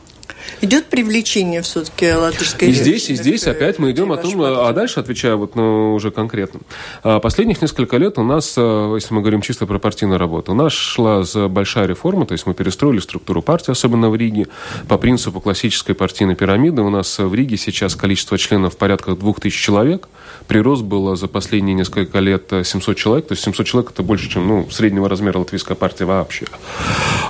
Идет привлечение все-таки латышской И здесь, и здесь опять мы идем о том, а дальше отвечаю вот ну, уже конкретно. А, последних несколько лет у нас, а, если мы говорим чисто про партийную работу, у нас шла большая реформа, то есть мы перестроили структуру партии, особенно в Риге, по принципу классической партийной пирамиды. У нас в Риге сейчас количество членов порядка двух тысяч человек. Прирост было за последние несколько лет 700 человек, то есть 700 человек это больше, чем ну, среднего размера латвийская партия вообще.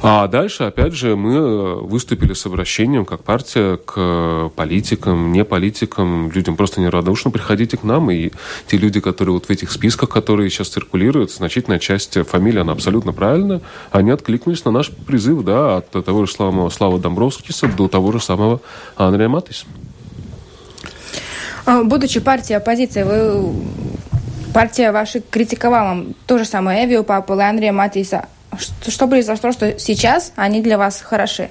А дальше, опять же, мы выступили с обращением как партия к политикам, не политикам, людям просто неравнодушно приходите к нам. И те люди, которые вот в этих списках, которые сейчас циркулируют, значительная часть фамилии, она абсолютно правильная, они откликнулись на наш призыв, да, от того же самого Слава Домбровскиса до того же самого Андрея Матиса. А, будучи партией оппозиции, вы партия ваша критиковала то же самое Эвио Папу и Андрея Матиса. Что, что произошло, что сейчас они для вас хороши?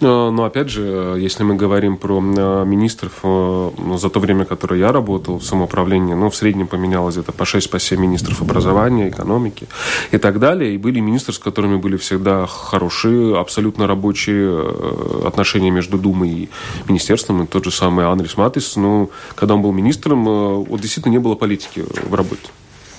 Э, но опять же, если мы говорим про э, министров, э, ну, за то время, которое я работал в самоуправлении, ну, в среднем поменялось где-то по 6-7 по министров образования, экономики и так далее. И были министры, с которыми были всегда хорошие, абсолютно рабочие отношения между Думой и министерством. И тот же самый Андрес Матис, ну, когда он был министром, вот действительно не было политики в работе.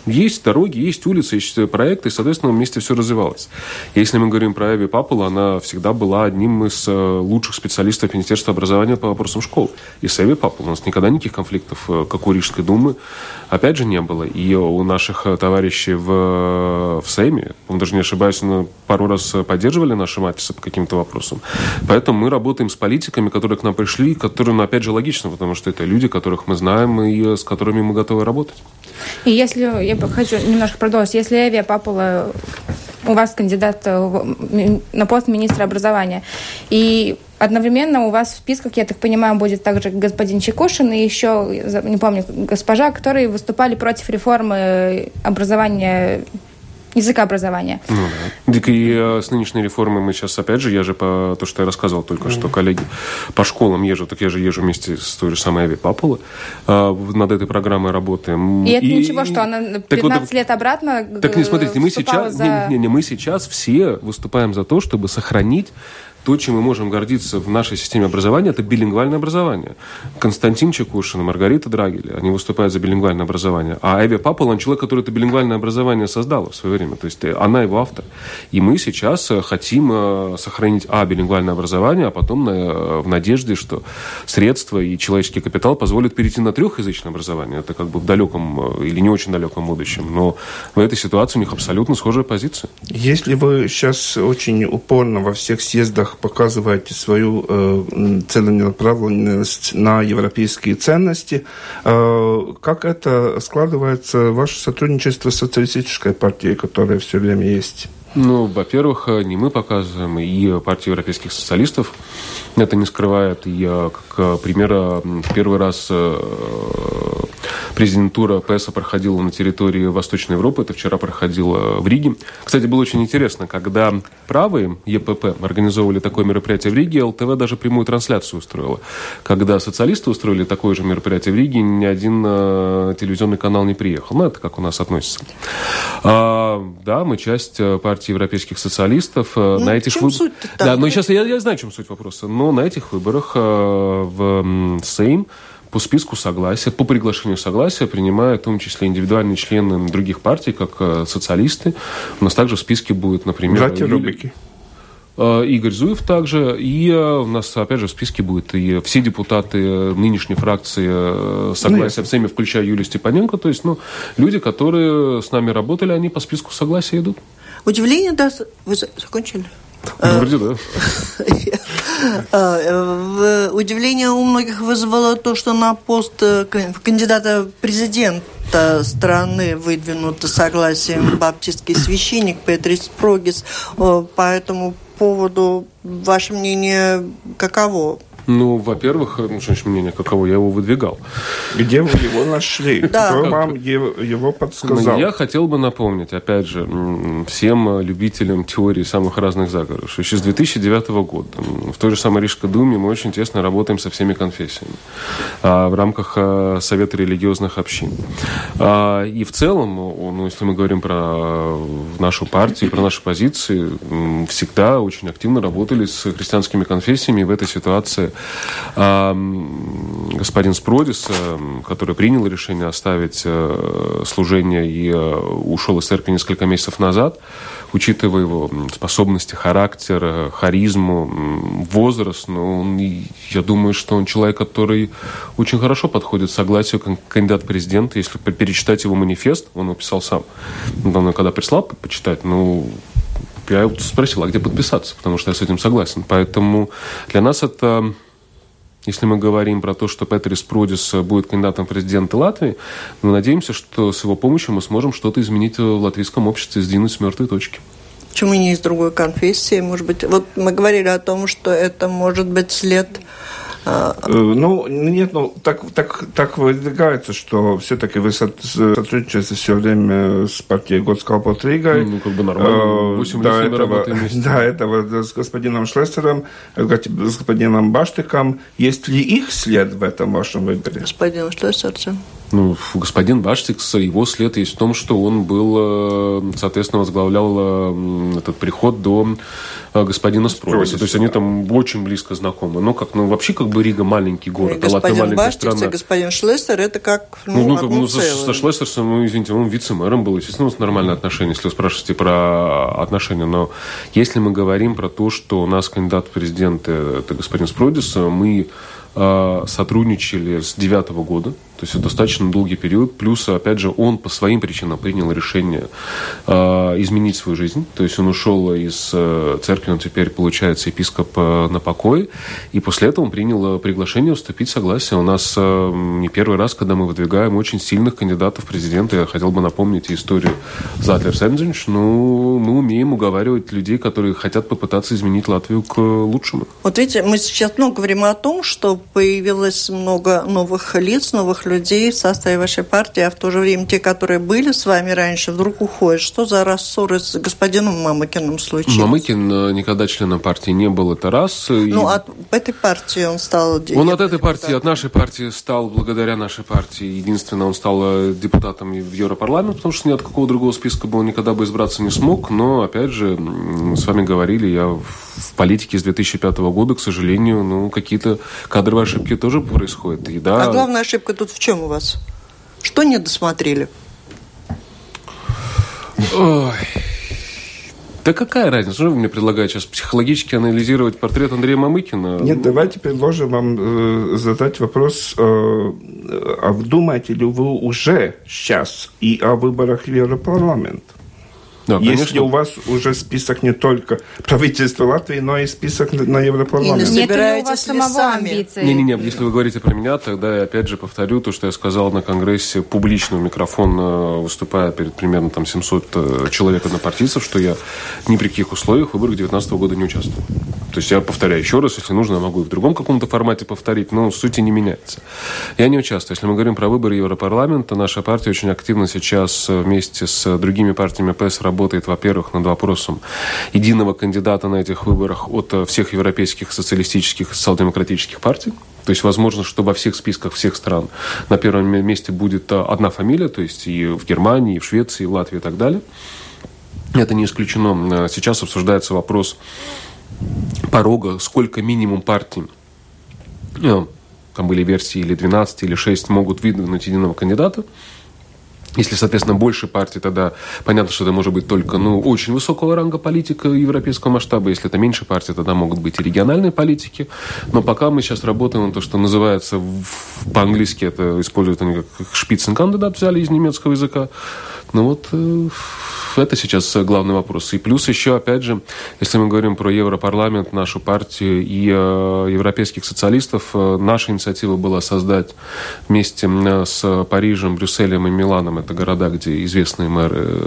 Есть дороги, есть улицы, есть проекты, и, соответственно, вместе все развивалось. Если мы говорим про Эви Папула, она всегда была одним из э, лучших специалистов Министерства образования по вопросам школ. И с Эви Папул у нас никогда никаких конфликтов, э, как у Рижской думы, опять же, не было. И у наших э, товарищей в, в Сейме, он даже не ошибаюсь, пару раз поддерживали наши матисы по каким-то вопросам. Поэтому мы работаем с политиками, которые к нам пришли, которые, ну, опять же, логично, потому что это люди, которых мы знаем и с которыми мы готовы работать. И если, я хочу немножко продолжить, если Эвия Папула у вас кандидат на пост министра образования, и одновременно у вас в списках, я так понимаю, будет также господин Чекушин и еще, не помню, госпожа, которые выступали против реформы образования языкообразования. Ну, да. Так и э, с нынешней реформой мы сейчас, опять же, я же по то, что я рассказывал только mm-hmm. что, коллеги, по школам езжу, так я же езжу вместе с той же самой Ави э, над этой программой работаем. И, и это ничего, что она 15 вот, лет обратно Так не смотрите, мы сейчас, за... не, не, не, мы сейчас все выступаем за то, чтобы сохранить то, чем мы можем гордиться в нашей системе образования, это билингвальное образование. Константин Чекушин и Маргарита Драгили, они выступают за билингвальное образование. А Эви Папал, он человек, который это билингвальное образование создала в свое время. То есть э, она его автор. И мы сейчас э, хотим э, сохранить, а, билингвальное образование, а потом в надежде, что средства и человеческий капитал позволят перейти на трехязычное образование. Это как бы в далеком или не очень далеком будущем. Но в этой ситуации у них абсолютно схожая позиция. Если вы сейчас очень упорно во всех съездах выборах показываете свою э, целенаправленность на европейские ценности. Э, как это складывается ваше сотрудничество с социалистической партией, которая все время есть? Ну, во-первых, э, не мы показываем, и партия европейских социалистов это не скрывает. И как э, примера первый раз Президентура ПСА проходила на территории Восточной Европы. Это вчера проходило в Риге. Кстати, было очень интересно, когда правые ЕПП организовывали такое мероприятие в Риге, ЛТВ даже прямую трансляцию устроила. Когда социалисты устроили такое же мероприятие в Риге, ни один э, телевизионный канал не приехал. Ну, это как у нас относится. А, да, мы часть э, партии европейских социалистов. Э, ну, на этих чем выб... Да, но сейчас я, я знаю, чем суть вопроса. Но на этих выборах э, в Сейм по списку согласия, по приглашению согласия принимают в том числе индивидуальные члены других партий, как э, социалисты. У нас также в списке будет, например... Братья Рубики. Э, Игорь Зуев также. И у нас, опять же, в списке будет и все депутаты нынешней фракции согласия ну, в Сейме, включая Юлию Степаненко. То есть, ну, люди, которые с нами работали, они по списку согласия идут. Удивление, да, вы закончили? Вроде да. <laughs> Удивление у многих вызвало то, что на пост кандидата президента страны выдвинут согласием баптистский священник Петрис Прогис. По этому поводу ваше мнение каково? Ну, во-первых, ну, что мнение каково, я его выдвигал. Где вы его нашли? <laughs> Кто вам его подсказал? Ну, я хотел бы напомнить, опять же, всем любителям теории самых разных заговоров, что еще с 2009 года в той же самой Рижской думе мы очень тесно работаем со всеми конфессиями а, в рамках а, Совета религиозных общин. А, и в целом, ну, если мы говорим про нашу партию, про наши позиции, всегда очень активно работали с христианскими конфессиями в этой ситуации господин Спродис, который принял решение оставить э, служение и э, ушел из церкви несколько месяцев назад, учитывая его способности, характер, харизму, возраст, ну, он, я думаю, что он человек, который очень хорошо подходит согласию кандидат президента. Если перечитать его манифест, он его писал сам. Недавно, когда прислал почитать, ну, я спросил, а где подписаться, потому что я с этим согласен. Поэтому для нас это если мы говорим про то, что Петрис Продис будет кандидатом в президента Латвии, мы надеемся, что с его помощью мы сможем что-то изменить в латвийском обществе, сдвинуть с мертвой точки. Почему не из другой конфессии? Может быть, вот мы говорили о том, что это может быть след ну, нет, ну, так, так, так выдвигается, что все-таки вы сотрудничаете все время с партией Готскалпот Ригой. Ну, как бы нормально. 8 э, до этого, <laughs> до этого с господином Шлессером, э, с господином Баштыком. Есть ли их след в этом вашем выборе? Господин Шлессерцем. Ну, господин Баштикс, его след есть в том, что он был, соответственно, возглавлял этот приход до господина Спровиса. То есть они там очень близко знакомы. Но как, ну, вообще как бы Рига маленький город, и а Латвия маленькая Баштикс страна. и господин Шлессер, это как, ну, ну, как, ну со, со Шлессером, ну, извините, он вице-мэром был, естественно, у нас нормальные отношения, если вы спрашиваете про отношения. Но если мы говорим про то, что у нас кандидат в президенты, это господин Спродис, мы э, сотрудничали с девятого года, то есть это достаточно долгий период. Плюс, опять же, он по своим причинам принял решение э, изменить свою жизнь. То есть он ушел из э, церкви, он теперь, получается, епископ э, на покое. И после этого он принял приглашение уступить согласие. У нас не первый раз, когда мы выдвигаем очень сильных кандидатов в президенты. Я хотел бы напомнить историю Затлер Сенджинч. Ну, мы умеем уговаривать людей, которые хотят попытаться изменить Латвию к лучшему. Вот видите, мы сейчас много говорим о том, что появилось много новых лиц, новых людей в составе вашей партии, а в то же время те, которые были с вами раньше, вдруг уходят. Что за рассоры с господином Мамыкиным случилось? Мамыкин э, никогда членом партии не был, это раз. Ну, и... от этой партии он стал... Он от этой партии, от нашей партии стал, благодаря нашей партии, единственное, он стал э, депутатом в Европарламент, потому что ни от какого другого списка бы он никогда бы избраться не смог, но, опять же, мы с вами говорили, я в политике с 2005 года, к сожалению, ну, какие-то кадровые ошибки тоже происходят. И, да, а главная ошибка тут в чем у вас? Что не досмотрели? Ой. Да какая разница? Что вы мне предлагаете сейчас психологически анализировать портрет Андрея Мамыкина? Нет, давайте предложим вам э, задать вопрос, э, а думаете ли вы уже сейчас и о выборах в Европарламент? Да, Если у вас уже список не только правительства Латвии, но и список на Европарламент. И Нет ли у вас самого амбиции? Не-не-не, если вы говорите про меня, тогда я опять же повторю то, что я сказал на Конгрессе публично в микрофон, э, выступая перед примерно там 700 э, человек однопартийцев, что я ни при каких условиях в выборах 2019 года не участвую. То есть я повторяю еще раз, если нужно, я могу и в другом каком-то формате повторить, но сути не меняется. Я не участвую. Если мы говорим про выборы Европарламента, наша партия очень активно сейчас вместе с другими партиями ПС работает, во-первых, над вопросом единого кандидата на этих выборах от всех европейских социалистических и социал-демократических партий. То есть возможно, что во всех списках всех стран на первом месте будет одна фамилия, то есть и в Германии, и в Швеции, и в Латвии и так далее. Это не исключено. Сейчас обсуждается вопрос порога, сколько минимум партий, э, там были версии или 12, или 6, могут выдвинуть единого кандидата. Если, соответственно, больше партий, тогда понятно, что это может быть только ну, очень высокого ранга политика европейского масштаба. Если это меньше партий, тогда могут быть и региональные политики. Но пока мы сейчас работаем на то, что называется по-английски это используют они как шпицен-кандидат взяли из немецкого языка. Ну вот э, это сейчас главный вопрос. И плюс еще, опять же, если мы говорим про Европарламент, нашу партию и э, европейских социалистов, э, наша инициатива была создать вместе с Парижем, Брюсселем и Миланом, это города, где известные мэры,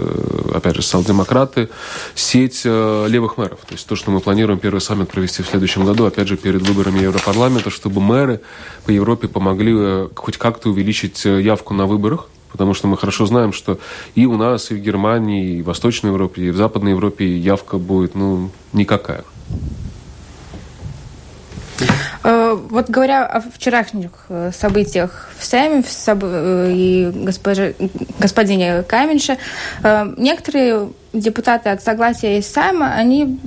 опять же, социал-демократы, сеть левых мэров. То есть то, что мы планируем первый саммит провести в следующем году, опять же, перед выборами Европарламента, чтобы мэры по Европе помогли хоть как-то увеличить явку на выборах, потому что мы хорошо знаем, что и у нас, и в Германии, и в Восточной Европе, и в Западной Европе явка будет, ну, никакая. Э, вот говоря о вчерашних э, событиях в Сейме э, и госпоже, господине Каменше, некоторые депутаты от согласия из Сайма, они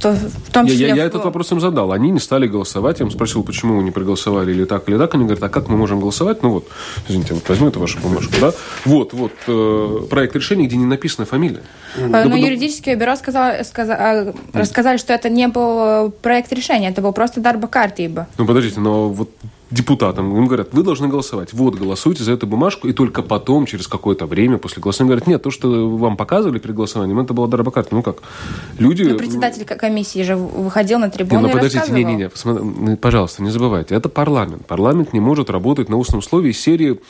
то, в том числе... Я, я, я этот вопрос им задал. Они не стали голосовать. Я им спросил, почему вы не проголосовали или так, или так. Они говорят, а как мы можем голосовать? Ну вот, извините, вот возьму эту вашу бумажку, да? Вот, вот, э, проект решения, где не написана фамилия. Mm. Но ну, юридическое бюро сказало, сказало, mm. рассказали, что это не был проект решения, это был просто дарба карты. Ну, подождите, но вот депутатам, им говорят, вы должны голосовать. Вот, голосуйте за эту бумажку, и только потом, через какое-то время после голосования, говорят, нет, то, что вам показывали перед голосованием, это была дорогокарта. Ну как? Люди... Но председатель комиссии же выходил на трибуну не, ну, подождите, не, не, не, ну, пожалуйста, не забывайте, это парламент. Парламент не может работать на устном слове из серии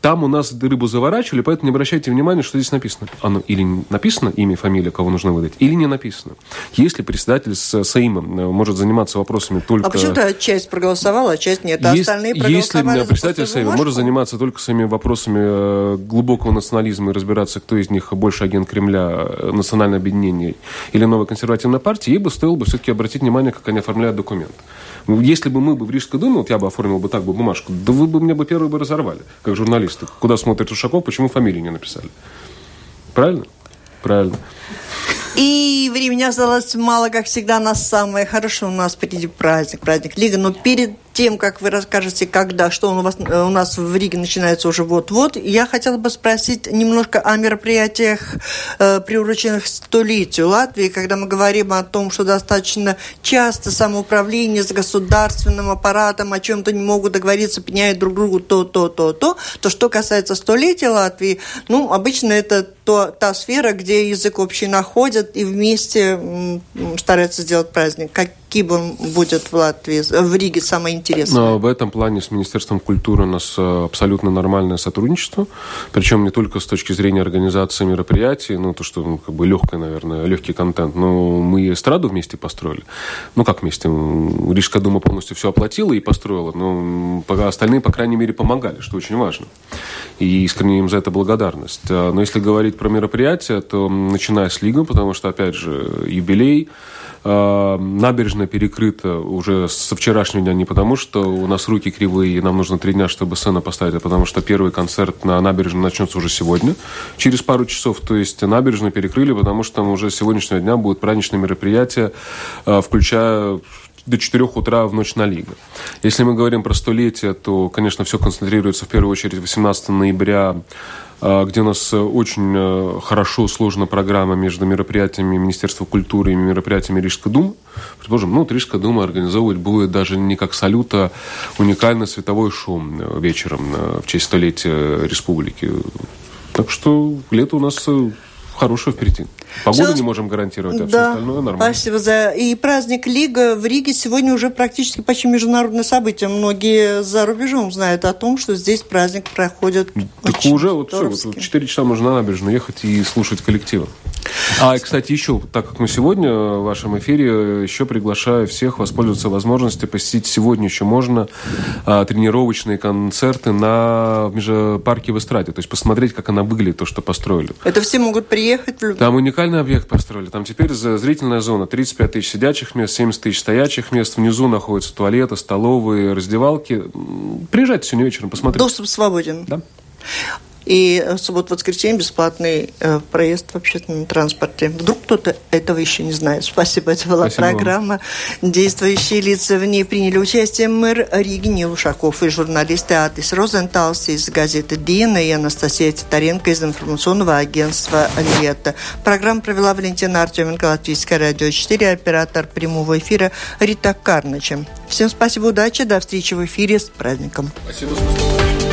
«там у нас рыбу заворачивали, поэтому не обращайте внимания, что здесь написано». Оно или написано имя, фамилия, кого нужно выдать, или не написано. Если председатель с Саимом э, может заниматься вопросами только... А почему-то часть проголосовала, а часть нет, а остальные Если председатель Сейма может заниматься только своими вопросами э, глубокого национализма и разбираться, кто из них больше агент Кремля, э, национальное объединение или новая консервативная партия, ей бы стоило бы все-таки обратить внимание, как они оформляют документ. Если бы мы бы в Рижской думе, вот я бы оформил бы так бы бумажку, да вы бы мне бы первые бы разорвали, как журналисты. Куда смотрит Ушаков, почему фамилию не написали? Правильно? Правильно. И времени осталось мало, как всегда, на самое хорошее. У нас впереди праздник, праздник Лига. Но перед тем, как вы расскажете, когда, что у, вас, у нас в Риге начинается уже вот-вот, я хотела бы спросить немножко о мероприятиях, э, приуроченных столетию Латвии, когда мы говорим о том, что достаточно часто самоуправление с государственным аппаратом о чем-то не могут договориться, пеняют друг другу то, то, то, то. То, что касается столетия Латвии, ну, обычно это то, та сфера, где язык общий находят и вместе стараются сделать праздник. Каким он будет в Латвии, в Риге самое интересное? Но в этом плане с Министерством культуры у нас э, абсолютно нормальное сотрудничество, причем не только с точки зрения организации мероприятий, ну, то, что ну, как бы легкое, наверное, легкий контент, но мы эстраду вместе построили. Ну, как вместе? Рижская дума полностью все оплатила и построила, но остальные, по крайней мере, помогали, что очень важно. И искренне им за это благодарность. А, но если говорить про мероприятия, то начиная с Лига, потому что, опять же, юбилей, набережная перекрыта уже со вчерашнего дня не потому, что у нас руки кривые, и нам нужно три дня, чтобы сцену поставить, а потому что первый концерт на набережной начнется уже сегодня, через пару часов. То есть набережную перекрыли, потому что уже с сегодняшнего дня будет праздничное мероприятие, а, включая до 4 утра в ночь на Лига. Если мы говорим про столетие, то, конечно, все концентрируется в первую очередь 18 ноября где у нас э, очень э, хорошо сложена программа между мероприятиями Министерства культуры и мероприятиями Рижской думы. Предположим, ну, Рижская дума организовывать будет даже не как салюта уникальный световой шум э, вечером в честь столетия республики. Так что лето у нас хорошее впереди. Погоду все... не можем гарантировать, а да. все остальное нормально. Спасибо за... И праздник Лига в Риге сегодня уже практически почти международное событие. Многие за рубежом знают о том, что здесь праздник проходит Так очень уже вот все, вот 4 часа можно на набережную ехать и слушать коллектива. А, кстати, еще, так как мы сегодня в вашем эфире, еще приглашаю всех воспользоваться возможностью посетить сегодня еще можно а, тренировочные концерты на в парке в Эстраде. То есть посмотреть, как она выглядит, то, что построили. Это все могут приехать? Там уникальный объект построили. Там теперь зрительная зона. 35 тысяч сидячих мест, 70 тысяч стоячих мест. Внизу находятся туалеты, столовые, раздевалки. Приезжайте сегодня вечером, посмотрите. Доступ свободен. Да. И в субботу-воскресенье бесплатный э, проезд в общественном транспорте. Вдруг кто-то этого еще не знает. Спасибо, это была Спасибо программа. Вам. Действующие лица в ней приняли участие мэр Риги Нил Ушаков и журналисты Атис Розенталс из газеты «Дина» и Анастасия Титаренко из информационного агентства «Лето». Программу провела Валентина Артеменко, Латвийское радио 4, оператор прямого эфира Рита Карнача. Всем спасибо, удачи, до встречи в эфире с праздником. Спасибо, спасибо.